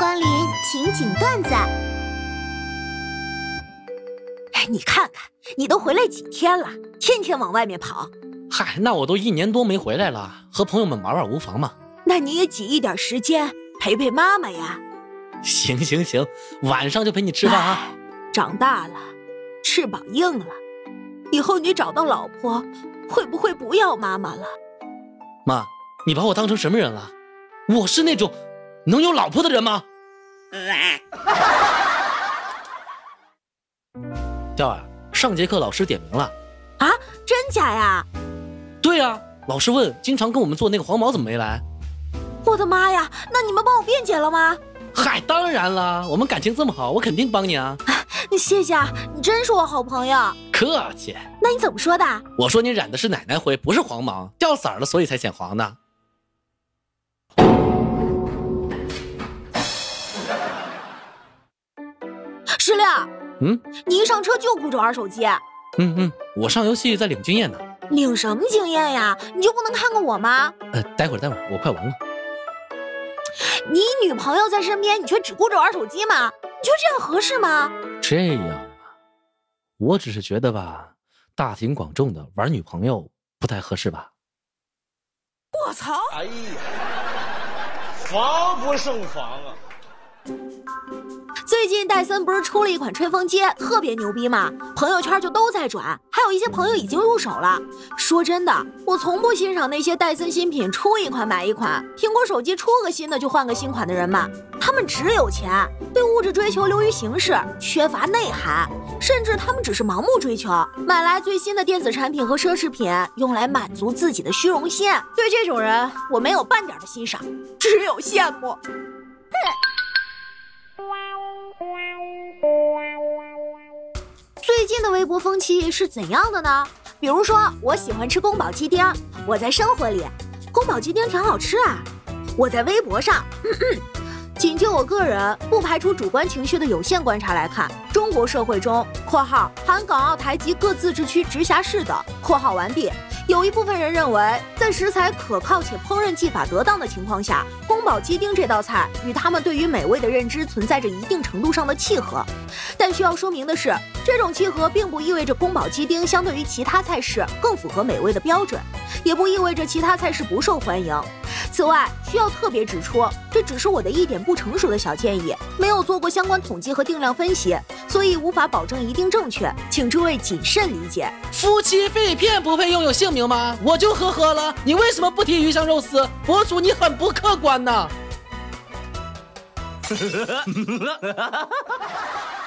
光临情景段子。哎，你看看，你都回来几天了，天天往外面跑。嗨，那我都一年多没回来了，和朋友们玩玩无妨嘛。那你也挤一点时间陪陪妈妈呀。行行行，晚上就陪你吃饭啊。长大了，翅膀硬了，以后你找到老婆，会不会不要妈妈了？妈，你把我当成什么人了？我是那种能有老婆的人吗？调儿，上节课老师点名了。啊，真假呀？对呀，老师问，经常跟我们做那个黄毛怎么没来？我的妈呀，那你们帮我辩解了吗？嗨，当然了，我们感情这么好，我肯定帮你啊。你谢谢啊，你真是我好朋友。客气。那你怎么说的？我说你染的是奶奶灰，不是黄毛，掉色了，所以才显黄的。石榴，嗯，你一上车就顾着玩手机。嗯嗯，我上游戏在领经验呢。领什么经验呀？你就不能看看我吗？呃，待会儿待会儿，我快完了。你女朋友在身边，你却只顾着玩手机吗？你觉得这样合适吗？这样啊，我只是觉得吧，大庭广众的玩女朋友不太合适吧。我操！哎呀，防不胜防啊！最近戴森不是出了一款吹风机，特别牛逼吗？朋友圈就都在转，还有一些朋友已经入手了。说真的，我从不欣赏那些戴森新品出一款买一款，苹果手机出个新的就换个新款的人们，他们只有钱，对物质追求流于形式，缺乏内涵，甚至他们只是盲目追求，买来最新的电子产品和奢侈品，用来满足自己的虚荣心。对这种人，我没有半点的欣赏，只有羡慕。最近的微博风气是怎样的呢？比如说，我喜欢吃宫保鸡丁，我在生活里，宫保鸡丁挺好吃啊。我在微博上，仅就我个人不排除主观情绪的有限观察来看，中国社会中（括号含港澳台及各自治区、直辖市的）括号完毕。有一部分人认为，在食材可靠且烹饪技法得当的情况下，宫保鸡丁这道菜与他们对于美味的认知存在着一定程度上的契合。但需要说明的是，这种契合并不意味着宫保鸡丁相对于其他菜式更符合美味的标准，也不意味着其他菜式不受欢迎。此外，需要特别指出，这只是我的一点不成熟的小建议，没有做过相关统计和定量分析，所以无法保证一定正确，请诸位谨慎理解。夫妻肺片不配拥有姓名吗？我就呵呵了，你为什么不提鱼香肉丝？博主你很不客观呐！